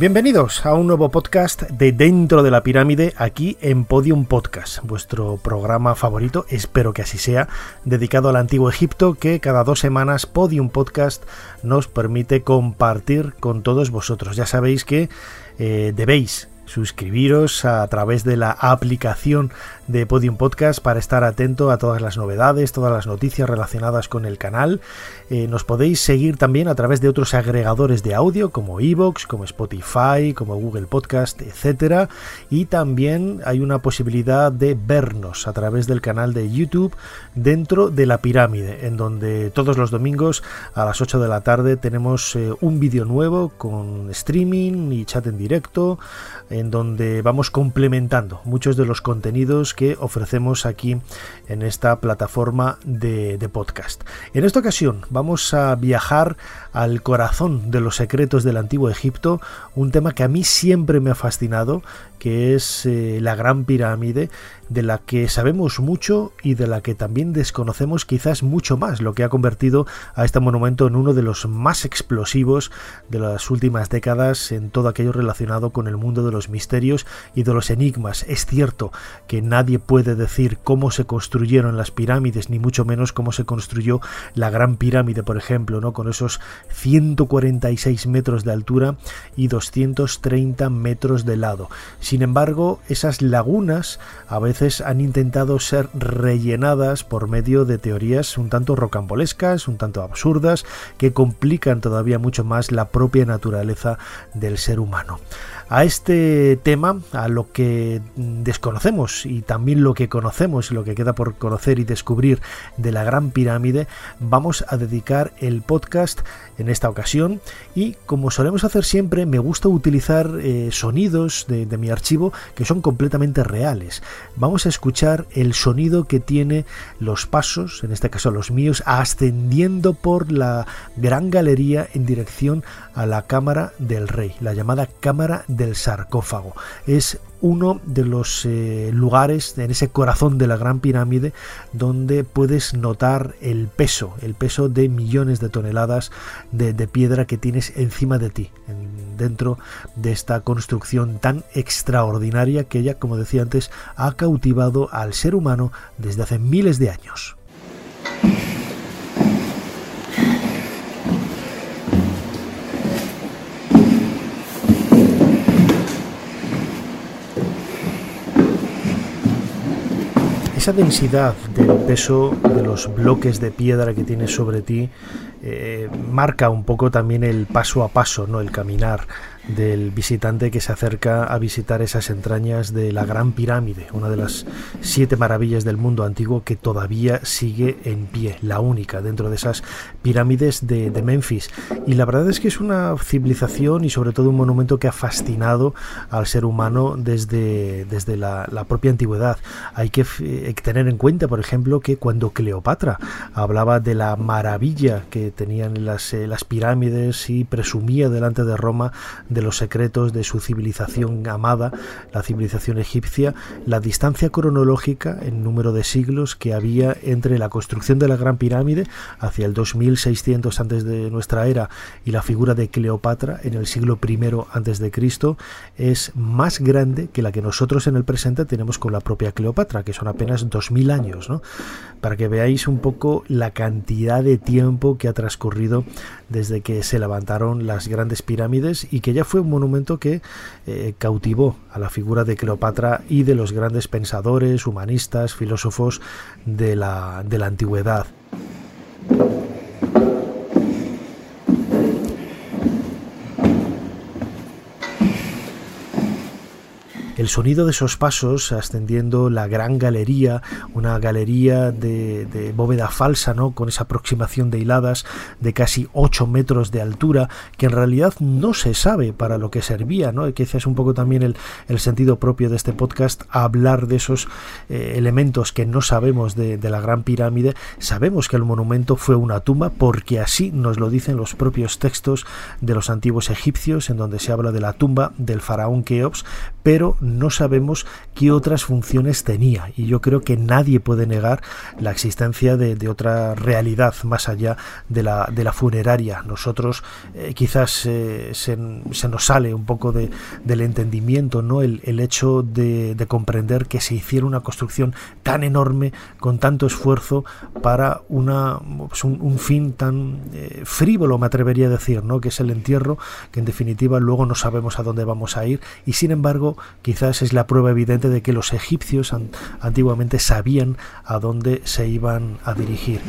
Bienvenidos a un nuevo podcast de Dentro de la Pirámide aquí en Podium Podcast, vuestro programa favorito, espero que así sea, dedicado al antiguo Egipto que cada dos semanas Podium Podcast nos permite compartir con todos vosotros. Ya sabéis que eh, debéis suscribiros a través de la aplicación de Podium Podcast para estar atento a todas las novedades, todas las noticias relacionadas con el canal. Eh, nos podéis seguir también a través de otros agregadores de audio como Evox, como Spotify, como Google Podcast, etc. Y también hay una posibilidad de vernos a través del canal de YouTube dentro de la pirámide, en donde todos los domingos a las 8 de la tarde tenemos eh, un vídeo nuevo con streaming y chat en directo, en donde vamos complementando muchos de los contenidos que ofrecemos aquí en esta plataforma de, podcast. En esta ocasión vamos a viajar al corazón de los secretos del antiguo Egipto, un tema que a mí siempre me ha fascinado, que es eh, la Gran Pirámide, de la que sabemos mucho y de la que también desconocemos quizás mucho más, lo que ha convertido a este monumento en uno de los más explosivos de las últimas décadas en todo aquello relacionado con el mundo de los misterios y de los enigmas. Es cierto que nadie puede decir cómo se construyeron las pirámides, ni mucho menos cómo se construyó la Gran Pirámide, por ejemplo, ¿no? con esos 146 metros de altura y 230 metros de lado. Sin embargo, esas lagunas a veces han intentado ser rellenadas por medio de teorías un tanto rocambolescas, un tanto absurdas, que complican todavía mucho más la propia naturaleza del ser humano a este tema, a lo que desconocemos y también lo que conocemos, lo que queda por conocer y descubrir de la Gran Pirámide, vamos a dedicar el podcast en esta ocasión y como solemos hacer siempre, me gusta utilizar eh, sonidos de, de mi archivo que son completamente reales. Vamos a escuchar el sonido que tiene los pasos, en este caso los míos, ascendiendo por la gran galería en dirección a la cámara del rey, la llamada cámara del sarcófago. Es uno de los eh, lugares en ese corazón de la gran pirámide donde puedes notar el peso, el peso de millones de toneladas de, piedra que tienes encima de ti, dentro de esta construcción tan extraordinaria que ella, como decía antes, ha cautivado al ser humano desde hace miles de años. Esa densidad del peso de los bloques de piedra que tienes sobre ti eh, marca un poco también el paso a paso, no el caminar del visitante que se acerca a visitar esas entrañas de la Gran Pirámide, una de las siete maravillas del mundo antiguo que todavía sigue en pie, la única dentro de esas pirámides de, Memphis. Y la verdad es que es una civilización y sobre todo un monumento que ha fascinado al ser humano desde, desde la, propia antigüedad. Hay que eh, tener en cuenta, por ejemplo, que cuando Cleopatra hablaba de la maravilla que tenían las, eh, las pirámides y presumía delante de Roma de los secretos de su civilización amada, la civilización egipcia, la distancia cronológica en número de siglos que había entre la construcción de la Gran Pirámide hacia el 2600 antes de nuestra era y la figura de Cleopatra en el siglo I antes de Cristo es más grande que la que nosotros en el presente tenemos con la propia Cleopatra, que son apenas 2000 años, ¿no? Para que veáis un poco la cantidad de tiempo que ha transcurrido desde que se levantaron las grandes pirámides y que ya fue un monumento que eh, cautivó a la figura de Cleopatra y de los grandes pensadores, humanistas, filósofos de la, de la antigüedad. El sonido de esos pasos ascendiendo la gran galería, una galería de, bóveda falsa, ¿no? Con esa aproximación de hiladas de casi 8 metros de altura, que en realidad no se sabe para lo que servía, ¿no? Que es un poco también el, el, sentido propio de este podcast, hablar de esos eh, elementos que no sabemos de, de la Gran Pirámide. Sabemos que el monumento fue una tumba porque así nos lo dicen los propios textos de los antiguos egipcios, en donde se habla de la tumba del faraón Keops, pero no sabemos qué otras funciones tenía. Y yo creo que nadie puede negar la existencia de, otra realidad más allá de la, de la funeraria. Nosotros eh, quizás eh, se, nos sale un poco de, del entendimiento, ¿no? El, hecho de, comprender que se hiciera una construcción tan enorme, con tanto esfuerzo, para una, pues un, fin tan eh, frívolo, me atrevería a decir, ¿no? que es el entierro, que en definitiva luego no sabemos a dónde vamos a ir, y sin embargo quizás es la prueba evidente de que los egipcios antiguamente sabían a dónde se iban a dirigir.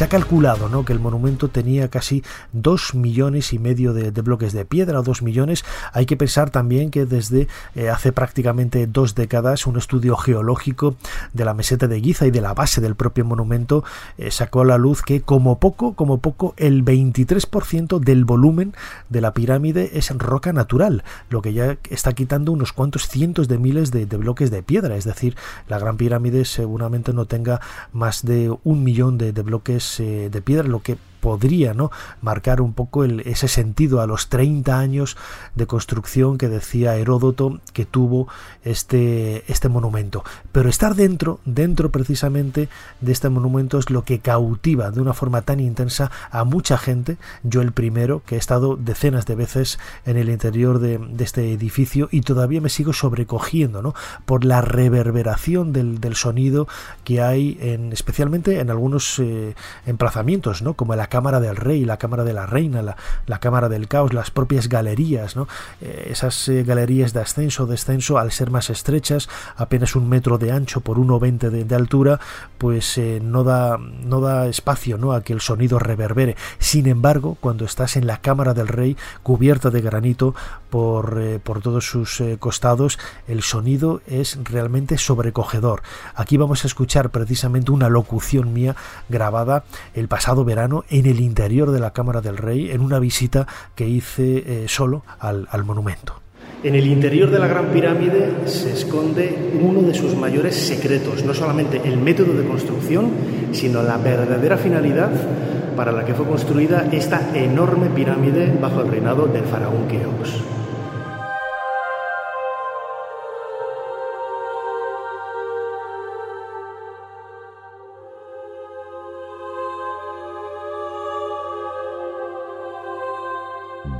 Se ha calculado ¿no? que el monumento tenía casi dos millones y medio de, bloques de piedra, dos millones. Hay que pensar también que desde eh, hace prácticamente dos décadas un estudio geológico de la meseta de Giza y de la base del propio monumento eh, sacó a la luz que como poco, como poco, el 23% del volumen de la pirámide es roca natural, lo que ya está quitando unos cuantos cientos de miles de, bloques de piedra. Es decir, la Gran Pirámide seguramente no tenga más de un millón de bloques eh, de piedra, lo que podría ¿no? marcar un poco el, ese sentido a los 30 años de construcción que decía Heródoto que tuvo este, este monumento. Pero estar dentro, dentro precisamente de este monumento es lo que cautiva de una forma tan intensa a mucha gente, yo el primero, que he estado decenas de veces en el interior de, este edificio y todavía me sigo sobrecogiendo ¿no? por la reverberación del, sonido que hay en, especialmente en algunos eh, emplazamientos, ¿no? como Cámara del Rey, la Cámara de la Reina, la, Cámara del Caos, las propias galerías, ¿no? Eh, esas eh, galerías de ascenso, descenso, al ser más estrechas, apenas un metro de ancho por 1,20 de, de altura, pues eh, no, da, no da espacio ¿no? a que el sonido reverbere. Sin embargo, cuando estás en la Cámara del Rey, cubierta de granito por, por todos sus costados, el sonido es realmente sobrecogedor. Aquí vamos a escuchar precisamente una locución mía grabada el pasado verano en el interior de la Cámara del Rey en una visita que hice eh, solo al, al monumento. En el interior de la Gran Pirámide se esconde uno de sus mayores secretos, no solamente el método de construcción, sino la verdadera finalidad para la que fue construida esta enorme pirámide bajo el reinado del faraón Keops.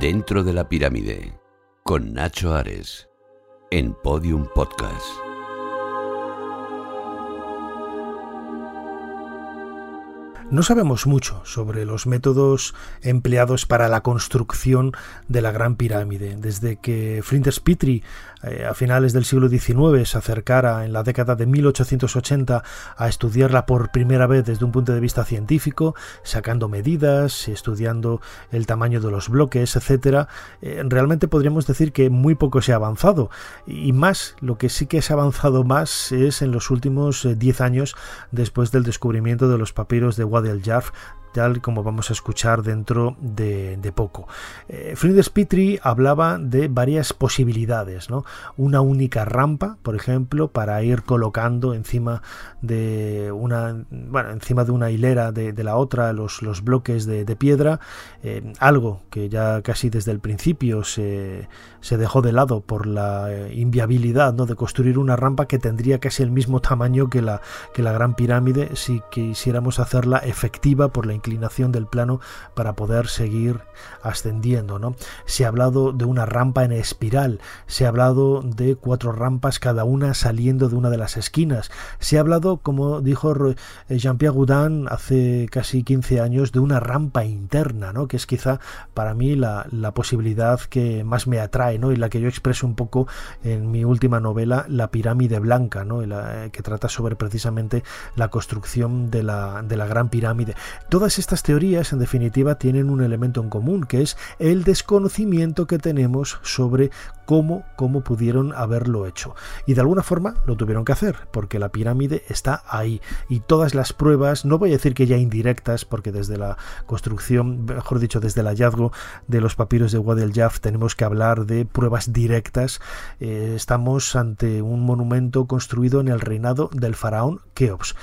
Dentro de la pirámide, con Nacho Ares, en Podium Podcast. No sabemos mucho sobre los métodos empleados para la construcción de la Gran Pirámide. Desde que Flinders Petrie eh, a finales del siglo XIX se acercara en la década de 1880 a estudiarla por primera vez desde un punto de vista científico, sacando medidas, estudiando el tamaño de los bloques, etcétera, eh, realmente podríamos decir que muy poco se ha avanzado. Y más, lo que sí que se ha avanzado más es en los últimos 10 eh, años después del descubrimiento de los papiros de Wadi tal como vamos a escuchar dentro de, poco. Eh, Petrie hablaba de varias posibilidades, ¿no? Una única rampa, por ejemplo, para ir colocando encima de una, bueno, encima de una hilera de, la otra los, los bloques de, piedra, eh, algo que ya casi desde el principio se, se dejó de lado por la eh, inviabilidad ¿no? de construir una rampa que tendría casi el mismo tamaño que la, que la Gran Pirámide si quisiéramos hacerla efectiva por la inclinación del plano para poder seguir ascendiendo. ¿no? Se ha hablado de una rampa en espiral, se ha hablado de cuatro rampas, cada una saliendo de una de las esquinas. Se ha hablado, como dijo eh, Jean-Pierre Goudin hace casi 15 años, de una rampa interna, ¿no? que es quizá para mí la, posibilidad que más me atrae ¿no? y la que yo expreso un poco en mi última novela, La pirámide blanca, ¿no? Eh, que trata sobre precisamente la construcción de la, de la gran pirámide. Todas estas teorías, en definitiva, tienen un elemento en común, que es el desconocimiento que tenemos sobre cómo, cómo pudieron haberlo hecho. Y de alguna forma lo tuvieron que hacer, porque la pirámide está ahí. Y todas las pruebas, no voy a decir que ya indirectas, porque desde la construcción, mejor dicho, desde el hallazgo de los papiros de Wadi Jaf tenemos que hablar de pruebas directas. Eh, estamos ante un monumento construido en el reinado del faraón Keops.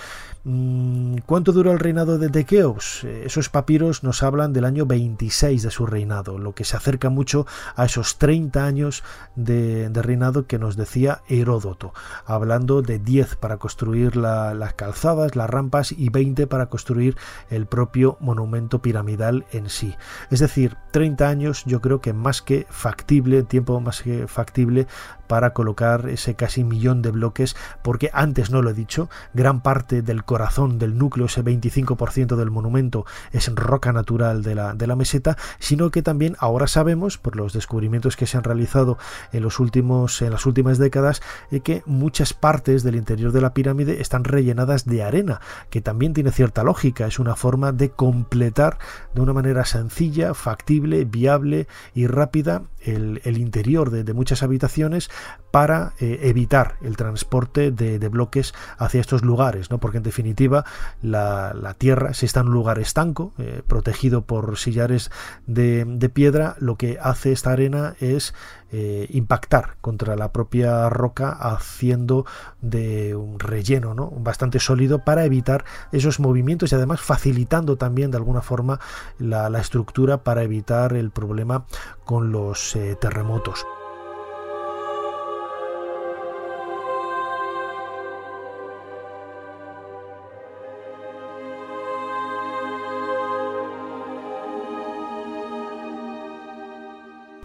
Mm, ¿Cuánto duró el reinado de Tequeos? Eh, esos papiros nos hablan del año 26 de su reinado, lo que se acerca mucho a esos 30 años de, reinado que nos decía Heródoto, hablando de 10 para construir las calzadas, las rampas y 20 para construir el propio monumento piramidal en sí. Es decir, 30 años yo creo que más que factible, tiempo más que factible para colocar ese casi millón de bloques, porque antes no lo he dicho, gran parte del corazón del núcleo, ese 25% del monumento, es roca natural de la, de la meseta, sino que también ahora sabemos, por los descubrimientos que se han realizado en, los últimos, en las últimas décadas, eh, que muchas partes del interior de la pirámide están rellenadas de arena, que también tiene cierta lógica, es una forma de completar de una manera sencilla, factible, viable y rápida el, interior de, muchas habitaciones para eh, evitar el transporte de, bloques hacia estos lugares, ¿no? porque en definitiva la, tierra, si está en un lugar estanco, eh, protegido por sillares de, piedra, lo que hace esta arena es eh, impactar contra la propia roca haciendo de un relleno ¿no? bastante sólido para evitar esos movimientos y además facilitando también de alguna forma la, la estructura para evitar el problema con los terremotos.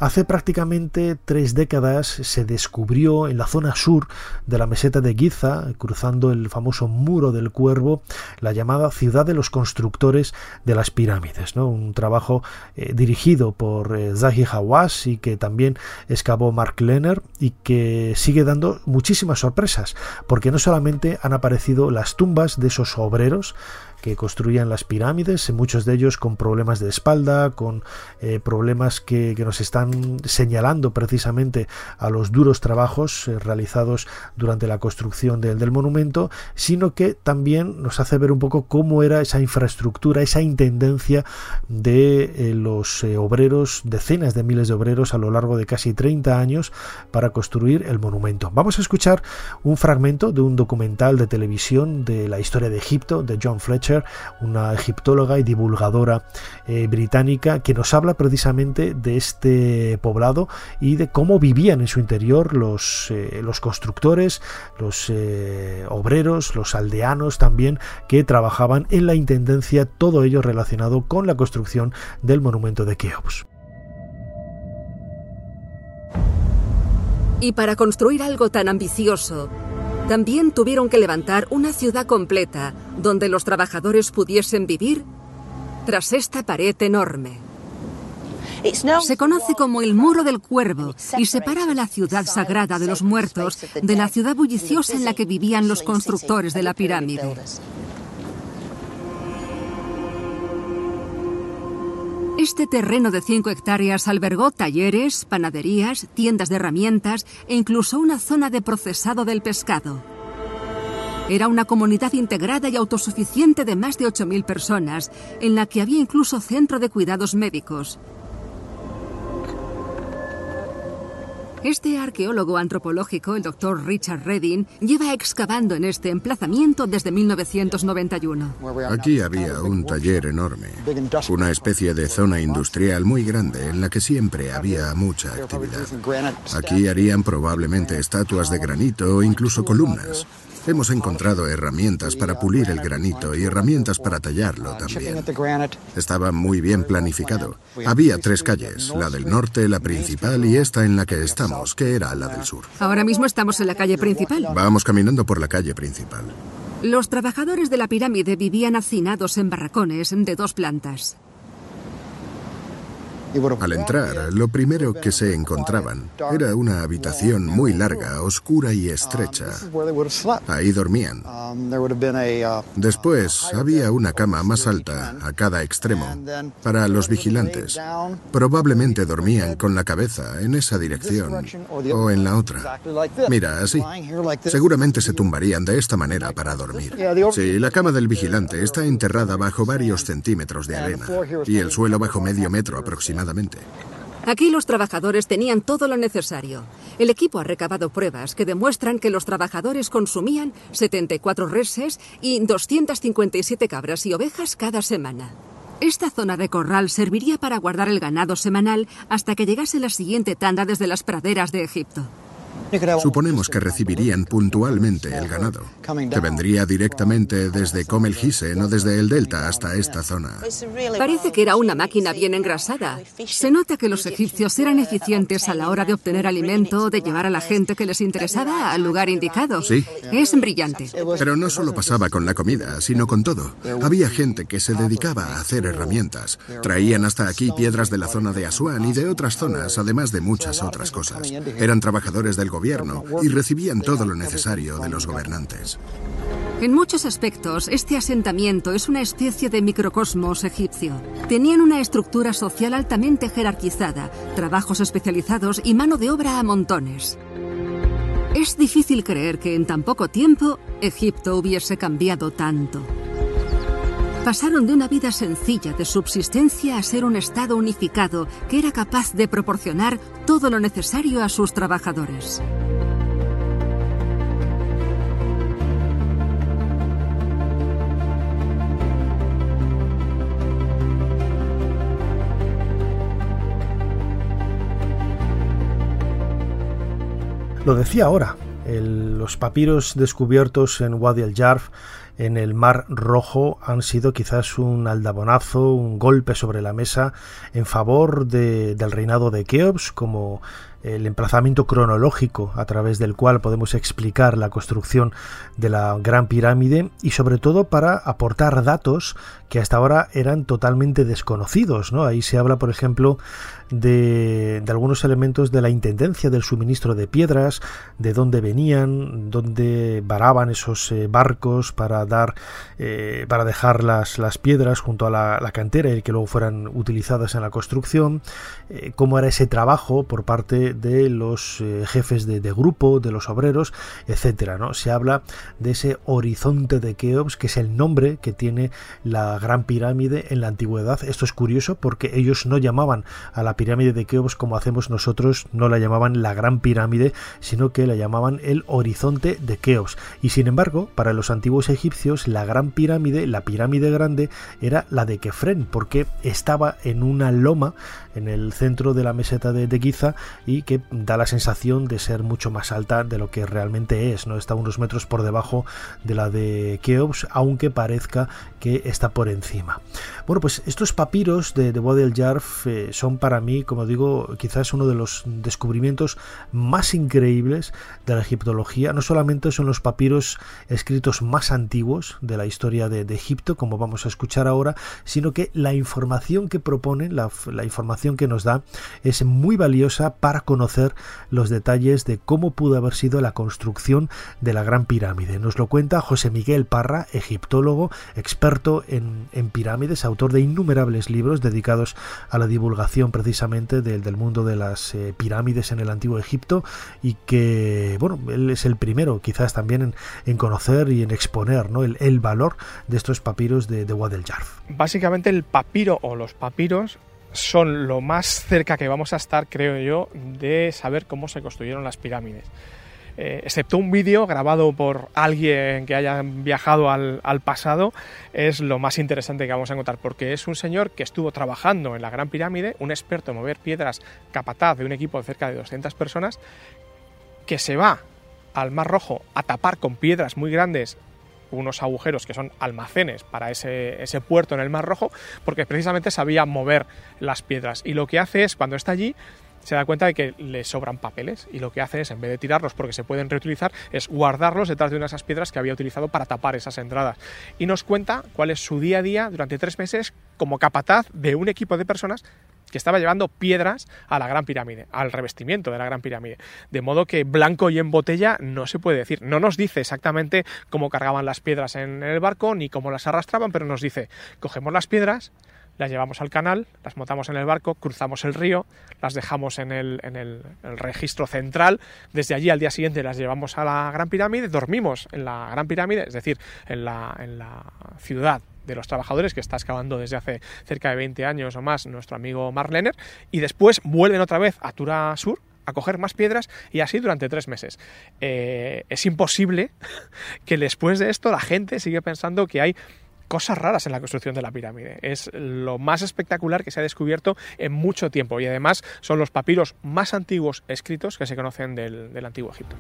Hace prácticamente tres décadas se descubrió en la zona sur de la meseta de Giza, cruzando el famoso muro del cuervo, la llamada ciudad de los constructores de las pirámides. ¿no? Un trabajo eh, dirigido por eh, Zahi Hawass y que también excavó Mark Lenner y que sigue dando muchísimas sorpresas, porque no solamente han aparecido las tumbas de esos obreros, que construían las pirámides, muchos de ellos con problemas de espalda, con eh, problemas que, nos están señalando precisamente a los duros trabajos eh, realizados durante la construcción del monumento, sino que también nos hace ver un poco cómo era esa infraestructura, esa intendencia de eh, los obreros, decenas de miles de obreros a lo largo de casi 30 años para construir el monumento. Vamos a escuchar un fragmento de un documental de televisión de la historia de Egipto de John Fletcher una egiptóloga y divulgadora eh, británica, que nos habla precisamente de este poblado y de cómo vivían en su interior los, eh, los constructores, los eh, obreros, los aldeanos también, que trabajaban en la intendencia, todo ello relacionado con la construcción del monumento de Keops. Y para construir algo tan ambicioso, también tuvieron que levantar una ciudad completa donde los trabajadores pudiesen vivir tras esta pared enorme. Se conoce como el Muro del Cuervo y separaba la ciudad sagrada de los muertos de la ciudad bulliciosa en la que vivían los constructores de la pirámide. Este terreno de 5 hectáreas albergó talleres, panaderías, tiendas de herramientas e incluso una zona de procesado del pescado. Era una comunidad integrada y autosuficiente de más de 8.000 personas, en la que había incluso centro de cuidados médicos. Este arqueólogo antropológico, el doctor Richard Redding, lleva excavando en este emplazamiento desde 1991. Aquí había un taller enorme, una especie de zona industrial muy grande en la que siempre había mucha actividad. Aquí harían probablemente estatuas de granito o incluso columnas. Hemos encontrado herramientas para pulir el granito y herramientas para tallarlo también. Estaba muy bien planificado. Había tres calles, la del norte, la principal y esta en la que estamos, que era la del sur. Ahora mismo estamos en la calle principal. Vamos caminando por la calle principal. Los trabajadores de la pirámide vivían hacinados en barracones de dos plantas. Al entrar, lo primero que se encontraban era una habitación muy larga, oscura y estrecha. Ahí dormían. Después había una cama más alta a cada extremo para los vigilantes. Probablemente dormían con la cabeza en esa dirección o en la otra. Mira, así. Seguramente se tumbarían de esta manera para dormir. Sí, la cama del vigilante está enterrada bajo varios centímetros de arena y el suelo bajo medio metro aproximadamente Aquí los trabajadores tenían todo lo necesario. El equipo ha recabado pruebas que demuestran que los trabajadores consumían 74 reses y 257 cabras y ovejas cada semana. Esta zona de corral serviría para guardar el ganado semanal hasta que llegase la siguiente tanda desde las praderas de Egipto. Suponemos que recibirían puntualmente el ganado, que vendría directamente desde Comel o desde el delta hasta esta zona. Parece que era una máquina bien engrasada. Se nota que los egipcios eran eficientes a la hora de obtener alimento o de llevar a la gente que les interesaba al lugar indicado. Sí. Es brillante. Pero no solo pasaba con la comida, sino con todo. Había gente que se dedicaba a hacer herramientas. Traían hasta aquí piedras de la zona de Asuán y de otras zonas, además de muchas otras cosas. Eran trabajadores del gobierno y recibían todo lo necesario de los gobernantes. En muchos aspectos, este asentamiento es una especie de microcosmos egipcio. Tenían una estructura social altamente jerarquizada, trabajos especializados y mano de obra a montones. Es difícil creer que en tan poco tiempo Egipto hubiese cambiado tanto. Pasaron de una vida sencilla de subsistencia a ser un Estado unificado que era capaz de proporcionar todo lo necesario a sus trabajadores. Lo decía ahora, los papiros descubiertos en Wadi el-Jarf en el Mar Rojo han sido quizás un aldabonazo, un golpe sobre la mesa en favor del reinado de Keops como el emplazamiento cronológico a través del cual podemos explicar la construcción de la Gran Pirámide y sobre todo para aportar datos que hasta ahora eran totalmente desconocidos. ¿no? Ahí se habla, por ejemplo, de, algunos elementos de la intendencia del suministro de piedras, de dónde venían, dónde varaban esos eh, barcos para dar, eh, para dejar las, las, piedras junto a la, cantera y que luego fueran utilizadas en la construcción, eh, cómo era ese trabajo por parte de los jefes de, grupo, de los obreros, etcétera. ¿no? Se habla de ese horizonte de Keops, que es el nombre que tiene la Gran Pirámide en la antigüedad. Esto es curioso porque ellos no llamaban a la pirámide de Keops como hacemos nosotros, no la llamaban la Gran Pirámide, sino que la llamaban el horizonte de Keops. Y sin embargo, para los antiguos egipcios, la Gran Pirámide, la pirámide grande, era la de Kefren, porque estaba en una loma en el centro de la meseta de, Giza y que da la sensación de ser mucho más alta de lo que realmente es, ¿no? Está unos metros por debajo de la de Keops, aunque parezca que está por encima. Bueno, pues estos papiros de, de Bodel Jarf eh, son para mí como digo, quizás uno de los descubrimientos más increíbles de la egiptología. No solamente son los papiros escritos más antiguos de la historia de, Egipto, como vamos a escuchar ahora, sino que la información que proponen, la información que nos da, es muy valiosa para conocer los detalles de cómo pudo haber sido la construcción de la Gran Pirámide. Nos lo cuenta José Miguel Parra, egiptólogo, experto en, pirámides, autor de innumerables libros dedicados a la divulgación precisamente del, mundo de las eh, pirámides en el antiguo Egipto y que, bueno, él es el primero quizás también en, conocer y en exponer ¿no? el, valor de estos papiros de, de. Básicamente el papiro o los papiros son lo más cerca que vamos a estar, creo yo, de saber cómo se construyeron las pirámides. Eh, excepto un vídeo grabado por alguien que haya viajado al, pasado, es lo más interesante que vamos a encontrar, porque es un señor que estuvo trabajando en la Gran Pirámide, un experto en mover piedras capataz de un equipo de cerca de 200 personas, que se va al Mar Rojo a tapar con piedras muy grandes unos agujeros que son almacenes para ese, ese, puerto en el Mar Rojo, porque precisamente sabía mover las piedras. Y lo que hace es, cuando está allí, se da cuenta de que le sobran papeles y lo que hace es, en vez de tirarlos porque se pueden reutilizar, es guardarlos detrás de una de esas piedras que había utilizado para tapar esas entradas. Y nos cuenta cuál es su día a día durante tres meses como capataz de un equipo de personas que estaba llevando piedras a la Gran Pirámide, al revestimiento de la Gran Pirámide. De modo que blanco y en botella no se puede decir. No nos dice exactamente cómo cargaban las piedras en el barco ni cómo las arrastraban, pero nos dice, cogemos las piedras, las llevamos al canal, las montamos en el barco, cruzamos el río, las dejamos en el, registro central, desde allí al día siguiente las llevamos a la Gran Pirámide, dormimos en la Gran Pirámide, es decir, en la ciudad de los trabajadores que está excavando desde hace cerca de 20 años o más nuestro amigo Marlener y después vuelven otra vez a Tura Sur a coger más piedras y así durante tres meses. Eh, es imposible que después de esto la gente sigue pensando que hay cosas raras en la construcción de la pirámide. Es lo más espectacular que se ha descubierto en mucho tiempo y además son los papiros más antiguos escritos que se conocen del antiguo Egipto.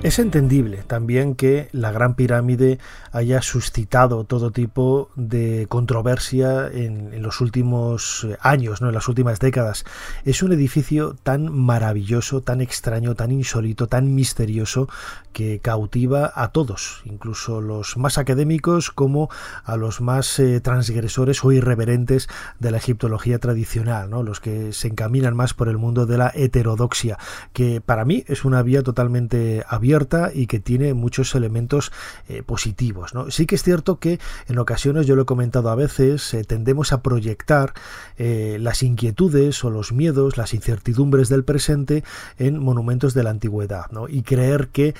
Es entendible también que la Gran Pirámide haya suscitado todo tipo de controversia en, los últimos eh, años, ¿no? en las últimas décadas. Es un edificio tan maravilloso, tan extraño, tan insólito, tan misterioso, que cautiva a todos, incluso los más académicos como a los más eh, transgresores o irreverentes de la egiptología tradicional, ¿no? los que se encaminan más por el mundo de la heterodoxia, que para mí es una vía totalmente abierta y que tiene muchos elementos eh, positivos. ¿no? Sí que es cierto que en ocasiones, yo lo he comentado a veces, eh, tendemos a proyectar eh, las inquietudes o los miedos, las incertidumbres del presente en monumentos de la antigüedad ¿no? y creer que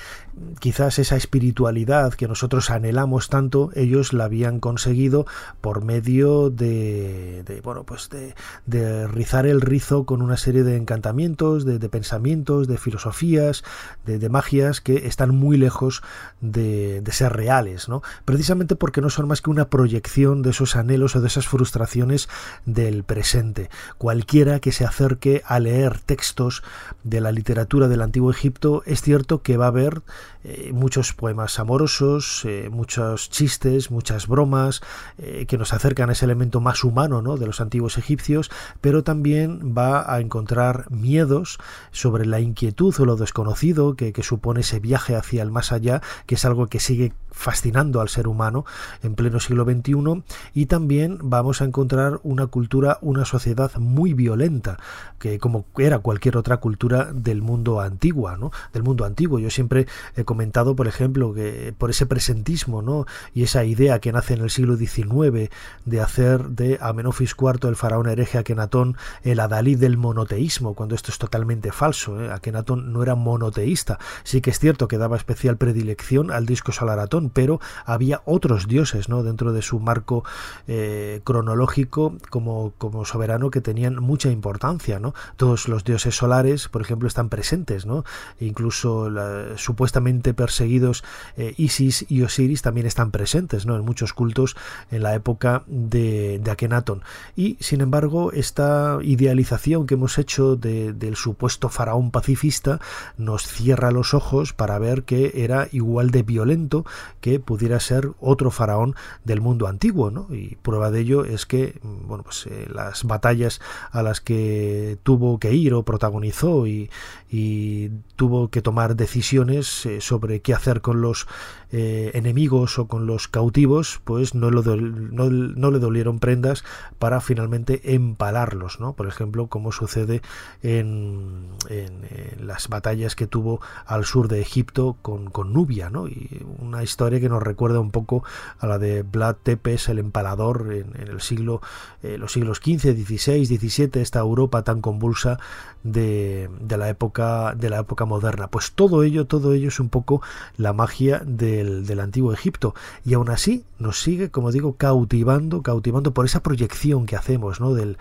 quizás esa espiritualidad que nosotros anhelamos tanto, ellos la habían conseguido por medio de, bueno, pues de, rizar el rizo con una serie de encantamientos, de pensamientos, de filosofías, de, magias que están muy lejos de, ser reales, ¿no? precisamente porque no son más que una proyección de esos anhelos o de esas frustraciones del presente. Cualquiera que se acerque a leer textos de la literatura del antiguo Egipto, es cierto que va a ver eh, muchos poemas amorosos, eh, muchos chistes, muchas bromas eh, que nos acercan a ese elemento más humano ¿no? de los antiguos egipcios, pero también va a encontrar miedos sobre la inquietud o lo desconocido que, que supone ese viaje hacia el más allá, que es algo que sigue fascinando al ser humano en pleno siglo XXI y también vamos a encontrar una cultura, una sociedad muy violenta, que como era cualquier otra cultura del mundo antiguo, ¿no? Del mundo antiguo. Yo siempre he comentado, por ejemplo, que por ese presentismo, ¿no? Y esa idea que nace en el siglo XIX de hacer de Amenofis IV, el faraón hereje Akenatón, el adalid del monoteísmo, cuando esto es totalmente falso. ¿eh? Akenatón no era monoteísta. Sí que es cierto que daba especial predilección al disco Solaratón, pero había otros dioses ¿no? dentro de su marco eh, cronológico como, como soberano que tenían mucha importancia. ¿no? Todos los dioses solares, por ejemplo, están presentes, ¿no? incluso supuestamente perseguidos eh, Isis y Osiris también están presentes ¿no? en muchos cultos en la época de, de Akenatón. Y sin embargo, esta idealización que hemos hecho del supuesto faraón pacifista nos cierra los ojos para ver que era igual de violento que pudiera ser otro faraón del mundo antiguo, ¿no? Y prueba de ello es que, bueno, pues eh, las batallas a las que tuvo que ir o protagonizó y, y tuvo que tomar decisiones eh, sobre qué hacer con los eh, enemigos o con los cautivos, pues no, lo no, no, le dolieron prendas para finalmente empalarlos, ¿no? Por ejemplo, como sucede en, en, las batallas que tuvo al sur de Egipto con, con, Nubia, ¿no? Y una historia que nos recuerda un poco a la de Vlad Tepes, el empalador, en, el siglo, eh, los siglos XV, XVI, XVII, esta Europa tan convulsa de, de, la época de la época moderna. Pues todo ello, todo ello es un poco la magia de del, antiguo Egipto. Y aún así nos sigue, como digo, cautivando, cautivando por esa proyección que hacemos ¿no? del,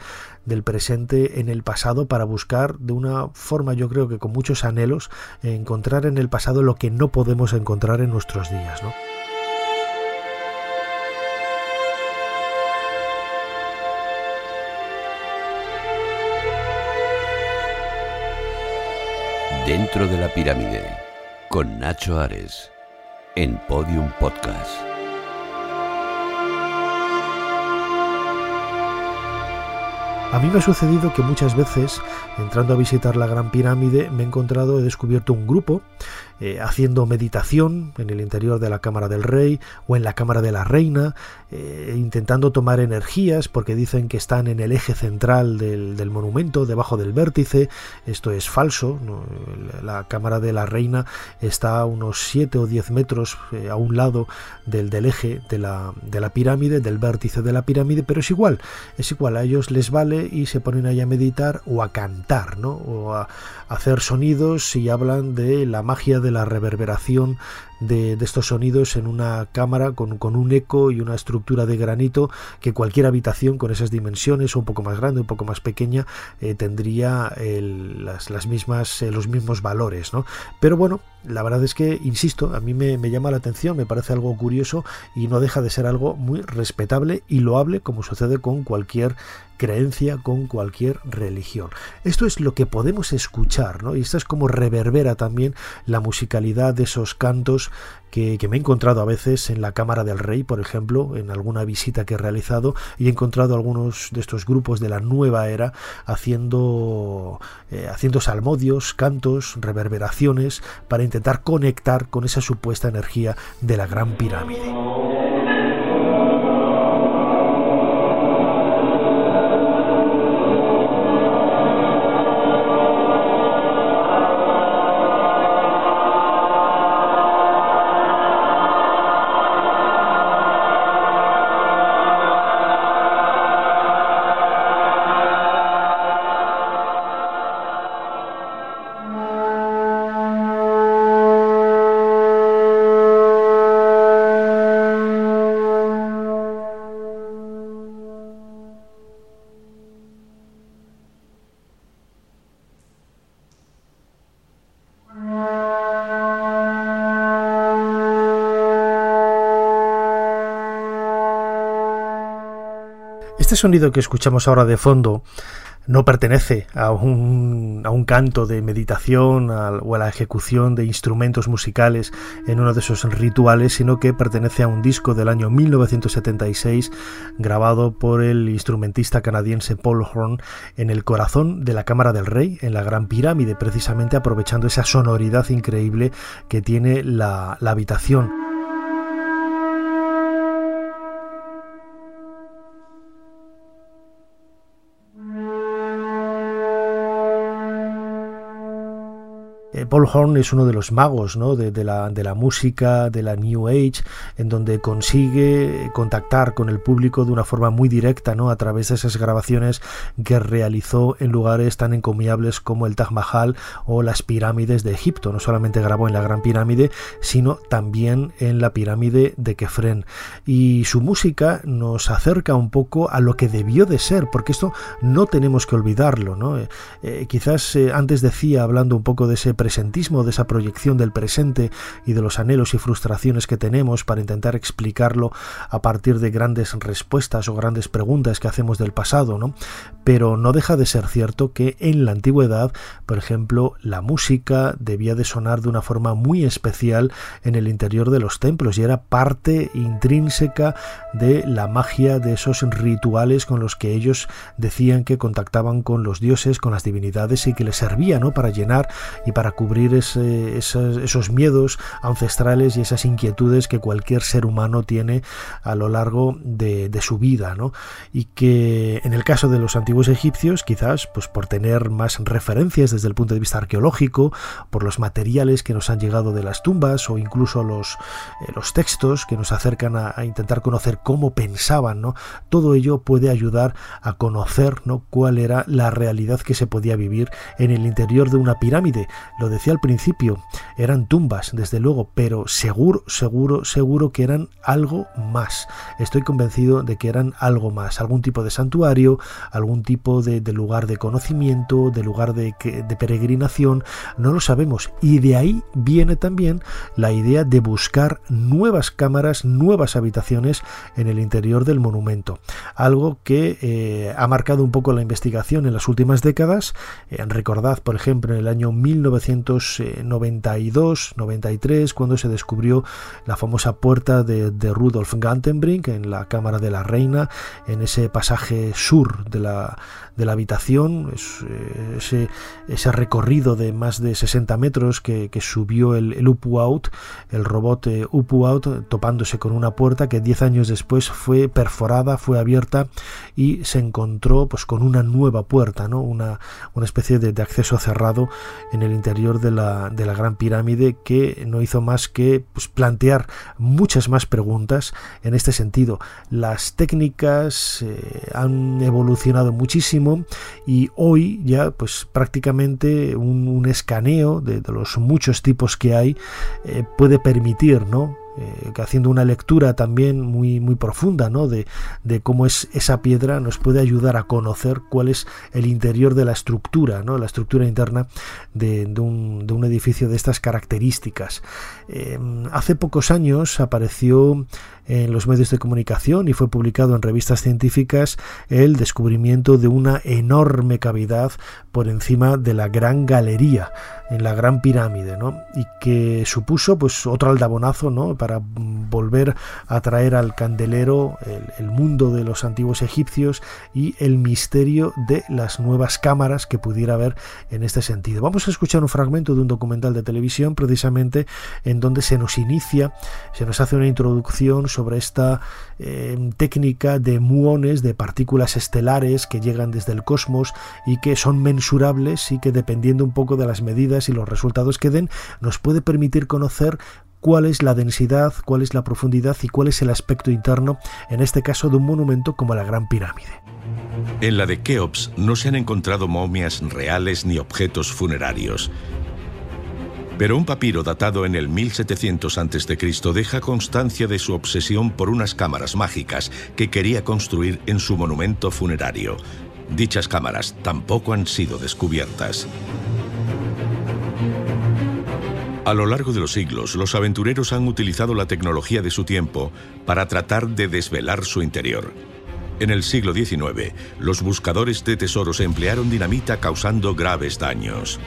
presente en el pasado para buscar de una forma, yo creo que con muchos anhelos, encontrar en el pasado lo que no podemos encontrar en nuestros días. ¿no? Dentro de la pirámide, con Nacho Ares en Podium Podcast. A mí me ha sucedido que muchas veces, entrando a visitar la Gran Pirámide, me he encontrado, he descubierto un grupo eh, haciendo meditación en el interior de la Cámara del Rey o en la Cámara de la Reina, eh, intentando tomar energías porque dicen que están en el eje central del, monumento, debajo del vértice. Esto es falso. La Cámara de la Reina está a unos 7 o 10 metros eh, a un lado del, del eje de la, de la pirámide, del vértice de la pirámide, pero es igual. Es igual, a ellos les vale y se ponen ahí a meditar o a cantar, ¿no? O a hacer sonidos y hablan de la magia de la reverberación de, estos sonidos en una cámara con, un eco y una estructura de granito que cualquier habitación con esas dimensiones, un poco más grande, un poco más pequeña, eh, tendría las, mismas, eh, los mismos valores. ¿no? Pero bueno, la verdad es que, insisto, a mí me, llama la atención, me parece algo curioso y no deja de ser algo muy respetable y loable como sucede con cualquier creencia, con cualquier religión. Esto es lo que podemos escuchar, ¿no? Y esto es como reverbera también la musicalidad de esos cantos que, me he encontrado a veces en la Cámara del Rey, por ejemplo, en alguna visita que he realizado, y he encontrado algunos de estos grupos de la nueva era haciendo, eh, haciendo salmodios, cantos, reverberaciones, para intentar conectar con esa supuesta energía de la Gran Pirámide. Este sonido que escuchamos ahora de fondo no pertenece a un, a un canto de meditación o a la ejecución de instrumentos musicales en uno de esos rituales, sino que pertenece a un disco del año 1976 grabado por el instrumentista canadiense Paul Horn en el corazón de la Cámara del Rey, en la Gran Pirámide, precisamente aprovechando esa sonoridad increíble que tiene la, la habitación. Paul Horn es uno de los magos ¿no? de, la, de, la, música, de la New Age, en donde consigue contactar con el público de una forma muy directa ¿no? a través de esas grabaciones que realizó en lugares tan encomiables como el Taj Mahal o las pirámides de Egipto. No solamente grabó en la Gran Pirámide, sino también en la pirámide de Kefren. Y su música nos acerca un poco a lo que debió de ser, porque esto no tenemos que olvidarlo. ¿no? Eh, eh, quizás antes decía, hablando un poco de ese de esa proyección del presente y de los anhelos y frustraciones que tenemos para intentar explicarlo a partir de grandes respuestas o grandes preguntas que hacemos del pasado, ¿no? Pero no deja de ser cierto que en la antigüedad, por ejemplo, la música debía de sonar de una forma muy especial en el interior de los templos y era parte intrínseca de la magia de esos rituales con los que ellos decían que contactaban con los dioses, con las divinidades y que les servía, ¿no? Para llenar y para cubrir esos, miedos ancestrales y esas inquietudes que cualquier ser humano tiene a lo largo de, su vida, ¿no? Y que en el caso de los antiguos egipcios, quizás pues por tener más referencias desde el punto de vista arqueológico, por los materiales que nos han llegado de las tumbas o incluso los, eh, textos que nos acercan a, intentar conocer cómo pensaban, ¿no? Todo ello puede ayudar a conocer, ¿no? cuál era la realidad que se podía vivir en el interior de una pirámide, lo decía al principio, eran tumbas, desde luego, pero seguro, seguro, seguro que eran algo más. Estoy convencido de que eran algo más, algún tipo de santuario, algún tipo de, lugar de conocimiento, de lugar de, de peregrinación, no lo sabemos. Y de ahí viene también la idea de buscar nuevas cámaras, nuevas habitaciones en el interior del monumento. Algo que eh, ha marcado un poco la investigación en las últimas décadas. Eh, recordad, por ejemplo, en el año 1900 1892-93, cuando se descubrió la famosa puerta de, Rudolf Gantenbrink en la Cámara de la Reina, en ese pasaje sur de la, de la habitación, eh, ese, ese, recorrido de más de 60 metros que, subió el, el Upu-Out, el robot eh, Upu-Out, topándose con una puerta que 10 años después fue perforada, fue abierta y se encontró pues, con una nueva puerta, ¿no? una, una especie de, acceso cerrado en el interior de la, de la Gran Pirámide que no hizo más que pues, plantear muchas más preguntas en este sentido. Las técnicas eh, han evolucionado muchísimo, y hoy ya pues prácticamente un, escaneo de, los muchos tipos que hay eh, puede permitir ¿no? Eh, haciendo una lectura también muy, muy profunda ¿no? de, cómo es esa piedra nos puede ayudar a conocer cuál es el interior de la estructura, ¿no? la estructura interna de, un, de un, edificio de estas características. Eh, hace pocos años apareció en los medios de comunicación y fue publicado en revistas científicas el descubrimiento de una enorme cavidad por encima de la gran galería en la gran pirámide, ¿no? Y que supuso pues otro aldabonazo, ¿no? Para volver a traer al candelero el, mundo de los antiguos egipcios y el misterio de las nuevas cámaras que pudiera haber en este sentido. Vamos a escuchar un fragmento de un documental de televisión precisamente en donde se nos inicia, se nos hace una introducción sobre esta eh, técnica de muones, de partículas estelares que llegan desde el cosmos y que son mensurables y que dependiendo un poco de las medidas y los resultados que den, nos puede permitir conocer cuál es la densidad, cuál es la profundidad y cuál es el aspecto interno, en este caso de un monumento como la Gran Pirámide. En la de Keops no se han encontrado momias reales ni objetos funerarios. Pero un papiro datado en el 1700 a.C. deja constancia de su obsesión por unas cámaras mágicas que quería construir en su monumento funerario. Dichas cámaras tampoco han sido descubiertas. A lo largo de los siglos, los aventureros han utilizado la tecnología de su tiempo para tratar de desvelar su interior. En el siglo XIX, los buscadores de tesoros emplearon dinamita causando graves daños.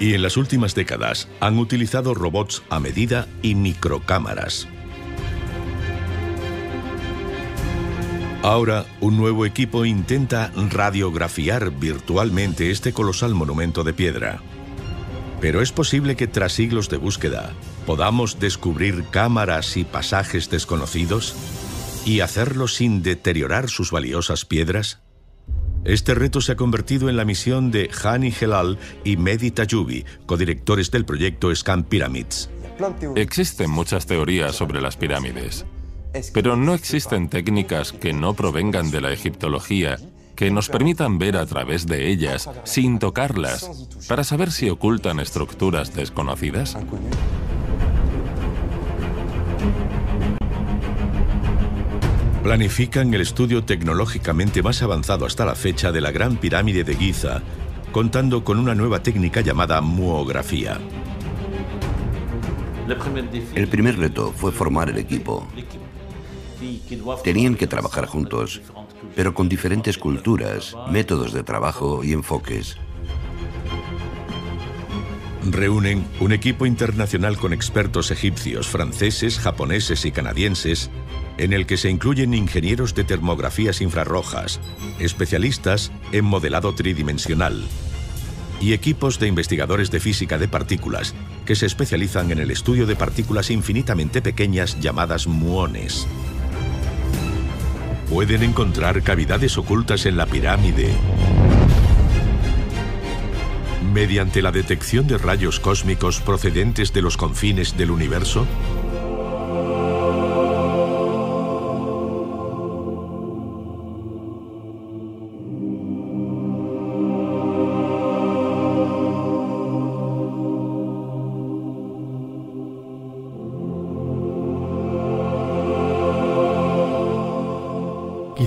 Y en las últimas décadas han utilizado robots a medida y microcámaras. Ahora, un nuevo equipo intenta radiografiar virtualmente este colosal monumento de piedra. Pero es posible que tras siglos de búsqueda podamos descubrir cámaras y pasajes desconocidos y hacerlo sin deteriorar sus valiosas piedras. Este reto se ha convertido en la misión de Hani Helal y Mehdi Tayubi, codirectores del proyecto Scan Pyramids. Existen muchas teorías sobre las pirámides, pero no existen técnicas que no provengan de la egiptología que nos permitan ver a través de ellas sin tocarlas para saber si ocultan estructuras desconocidas. Planifican el estudio tecnológicamente más avanzado hasta la fecha de la Gran Pirámide de Giza, contando con una nueva técnica llamada muografía. El primer reto fue formar el equipo. Tenían que trabajar juntos, pero con diferentes culturas, métodos de trabajo y enfoques. Reúnen un equipo internacional con expertos egipcios, franceses, japoneses y canadienses en el que se incluyen ingenieros de termografías infrarrojas, especialistas en modelado tridimensional y equipos de investigadores de física de partículas que se especializan en el estudio de partículas infinitamente pequeñas llamadas muones. Pueden encontrar cavidades ocultas en la pirámide mediante la detección de rayos cósmicos procedentes de los confines del universo?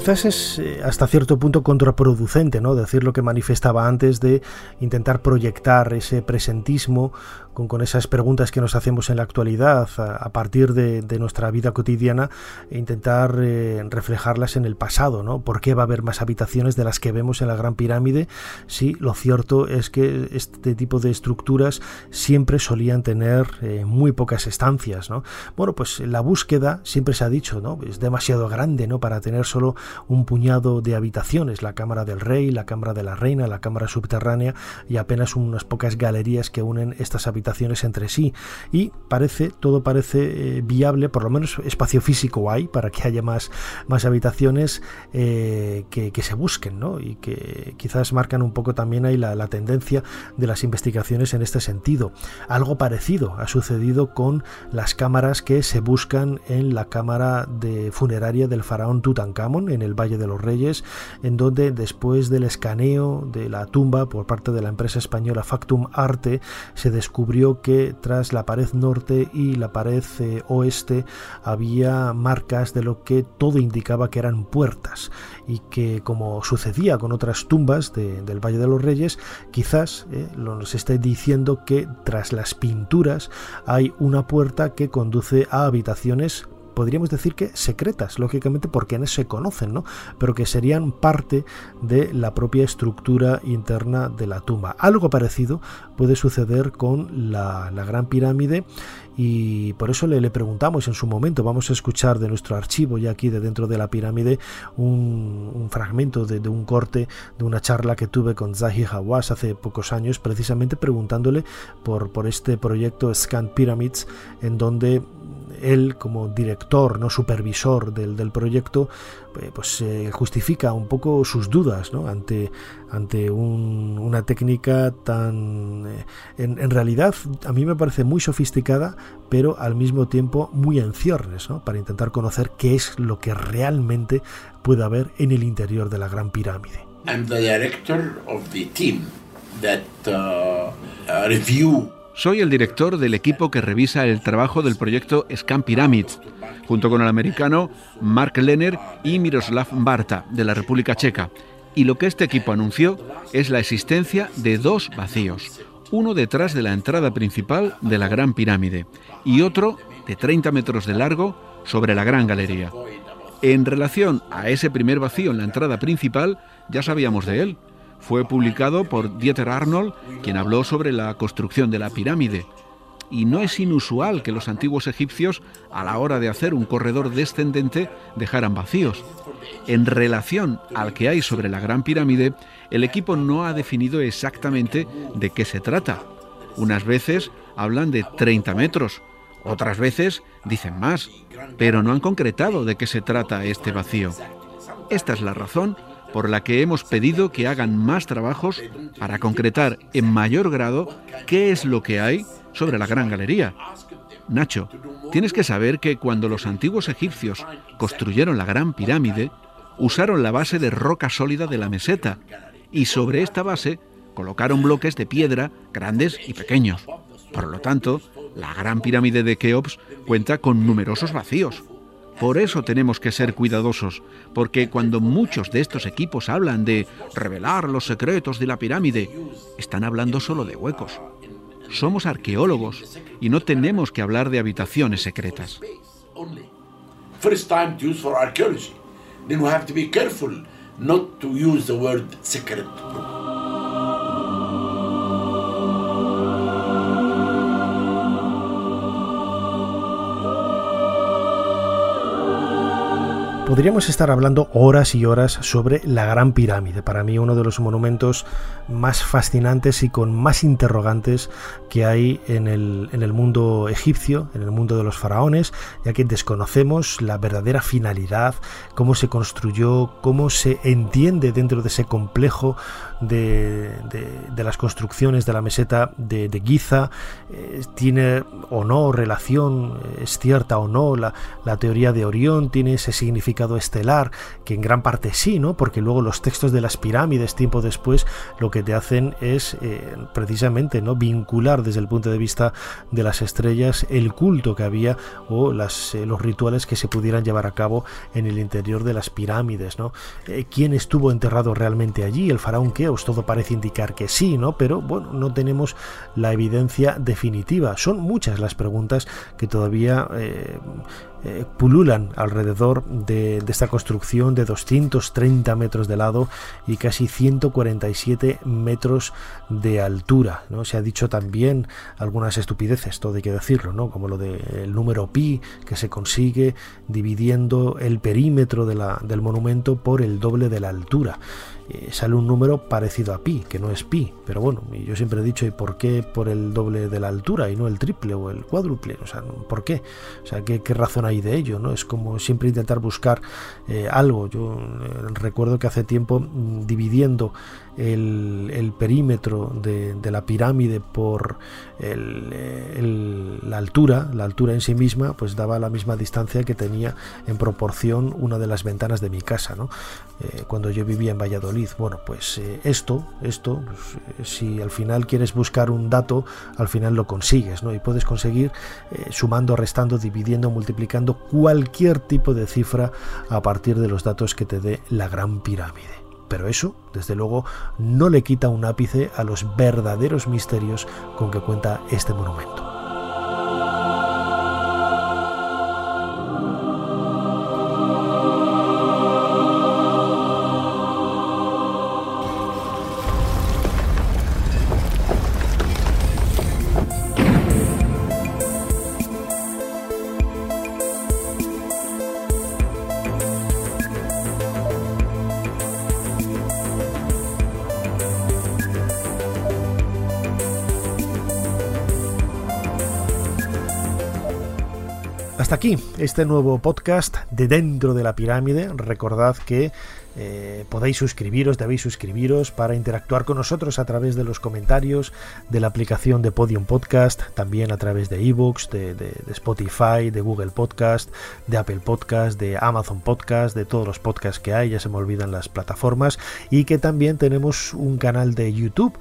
Quizás es eh, hasta cierto punto contraproducente, ¿no? Decir lo que manifestaba antes de intentar proyectar ese presentismo con, esas preguntas que nos hacemos en la actualidad a, partir de, de, nuestra vida cotidiana e intentar eh, reflejarlas en el pasado, ¿no? ¿Por qué va a haber más habitaciones de las que vemos en la Gran Pirámide? Sí, lo cierto es que este tipo de estructuras siempre solían tener eh, muy pocas estancias, ¿no? Bueno, pues la búsqueda siempre se ha dicho, ¿no? Es demasiado grande, ¿no? Para tener solo un puñado de habitaciones, la cámara del rey, la cámara de la reina, la cámara subterránea y apenas unas pocas galerías que unen estas habitaciones entre sí. Y parece, todo parece eh, viable, por lo menos espacio físico hay para que haya más, más habitaciones eh, que, se busquen, ¿no? Y que quizás marcan un poco también ahí la, la tendencia de las investigaciones en este sentido. Algo parecido ha sucedido con las cámaras que se buscan en la cámara de funeraria del faraón Tutankamón en el Valle de los Reyes, en donde después del escaneo de la tumba por parte de la empresa española Factum Arte, se descubrió que tras la pared norte y la pared eh, oeste había marcas de lo que todo indicaba que eran puertas y que como sucedía con otras tumbas del Valle de los Reyes, quizás eh, nos esté diciendo que tras las pinturas hay una puerta que conduce a habitaciones podríamos decir que secretas, lógicamente porque no se conocen, ¿no? Pero que serían parte de la propia estructura interna de la tumba. Algo parecido puede suceder con la, Gran Pirámide y por eso le, preguntamos en su momento, vamos a escuchar de nuestro archivo ya aquí de dentro de la pirámide un, fragmento de, un corte de una charla que tuve con Zahi Hawass hace pocos años, precisamente preguntándole por, por este proyecto Scan Pyramids, en donde él como director, no supervisor del, del proyecto, eh, pues eh, justifica un poco sus dudas ¿no? ante, ante una técnica tan, eh, en, realidad, a mí me parece muy sofisticada, pero al mismo tiempo muy en ciernes, ¿no? para intentar conocer qué es lo que realmente puede haber en el interior de la Gran Pirámide. the director of the team that uh, review soy el director del equipo que revisa el trabajo del proyecto Scan Pyramids, junto con el americano Mark Lenner y Miroslav Barta, de la República Checa. Y lo que este equipo anunció es la existencia de dos vacíos, uno detrás de la entrada principal de la Gran Pirámide y otro de 30 metros de largo sobre la Gran Galería. En relación a ese primer vacío en la entrada principal, ya sabíamos de él, fue publicado por Dieter Arnold, quien habló sobre la construcción de la pirámide. Y no es inusual que los antiguos egipcios, a la hora de hacer un corredor descendente, dejaran vacíos. En relación al que hay sobre la Gran Pirámide, el equipo no ha definido exactamente de qué se trata. Unas veces hablan de 30 metros, otras veces dicen más, pero no han concretado de qué se trata este vacío. Esta es la razón por la que hemos pedido que hagan más trabajos para concretar en mayor grado qué es lo que hay sobre la Gran Galería. Nacho, tienes que saber que cuando los antiguos egipcios construyeron la Gran Pirámide, usaron la base de roca sólida de la meseta y sobre esta base colocaron bloques de piedra grandes y pequeños. Por lo tanto, la Gran Pirámide de Keops cuenta con numerosos vacíos. Por eso tenemos que ser cuidadosos, porque cuando muchos de estos equipos hablan de revelar los secretos de la pirámide, están hablando solo de huecos. Somos arqueólogos y no tenemos que hablar de habitaciones secretas. Then we have to be careful not to use the word secret. Podríamos estar hablando horas y horas sobre la Gran Pirámide, para mí uno de los monumentos más fascinantes y con más interrogantes que hay en el, en el mundo egipcio, en el mundo de los faraones, ya que desconocemos la verdadera finalidad, cómo se construyó, cómo se entiende dentro de ese complejo de, de, las construcciones de la meseta de, Giza, eh, tiene o no relación, es cierta o no la, la teoría de Orión, tiene ese significado estelar, que en gran parte sí, ¿no? Porque luego los textos de las pirámides tiempo después lo que te hacen es eh, precisamente no vincular desde el punto de vista de las estrellas el culto que había o las, eh, los rituales que se pudieran llevar a cabo en el interior de las pirámides, ¿no? Eh, ¿Quién estuvo enterrado realmente allí? El faraón Keops, todo parece indicar que sí, ¿no? Pero bueno, no tenemos la evidencia definitiva. Son muchas las preguntas que todavía eh, pululan alrededor de, esta construcción de 230 metros de lado y casi 147 metros de altura. ¿no? Se ha dicho también algunas estupideces, todo hay que decirlo, ¿no? como lo del número pi que se consigue dividiendo el perímetro del monumento por el doble de la altura. Eh, sale un número parecido a pi, que no es pi, pero bueno, yo siempre he dicho, ¿y por qué por el doble de la altura y no el triple o el cuádruple? O sea, ¿por qué? O sea, ¿qué, razón hay de ello? ¿no? Es como siempre intentar buscar eh, algo. Yo eh, recuerdo que hace tiempo, mm, dividiendo el, perímetro de, la pirámide por la altura, la altura en sí misma, pues daba la misma distancia que tenía en proporción una de las ventanas de mi casa, ¿no? Eh, cuando yo vivía en Valladolid. Bueno, pues eh, esto, esto, pues, eh, si al final quieres buscar un dato, al final lo consigues, ¿no? Y puedes conseguir sumando, restando, dividiendo, multiplicando cualquier tipo de cifra a partir de los datos que te dé la gran pirámide. Pero eso, desde luego, no le quita un ápice a los verdaderos misterios con que cuenta este monumento. Aquí este nuevo podcast de Dentro de la Pirámide. Recordad que eh, podéis suscribiros, debéis suscribiros para interactuar con nosotros a través de los comentarios de la aplicación de Podium Podcast, también a través de ebooks, de, de, Spotify, de Google Podcast, de Apple Podcast, de Amazon Podcast, de todos los podcasts que hay, ya se me olvidan las plataformas, y que también tenemos un canal de YouTube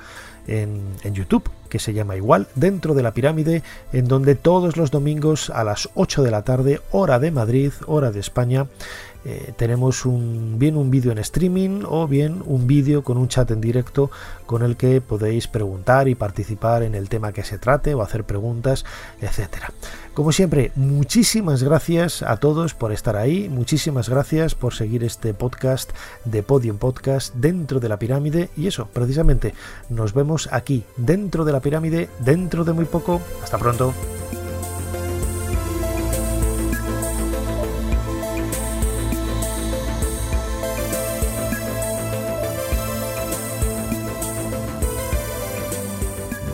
en, YouTube, que se llama igual, dentro de la pirámide, en donde todos los domingos a las 8 de la tarde, hora de Madrid, hora de España, eh, tenemos bien un vídeo en streaming o bien un vídeo con un chat en directo con el que podéis preguntar y participar en el tema que se trate o hacer preguntas, etcétera. Como siempre, muchísimas gracias a todos por estar ahí, muchísimas gracias por seguir este podcast de Podium Podcast dentro de la pirámide y eso, precisamente, nos vemos aquí dentro de la pirámide dentro de muy poco. Hasta pronto.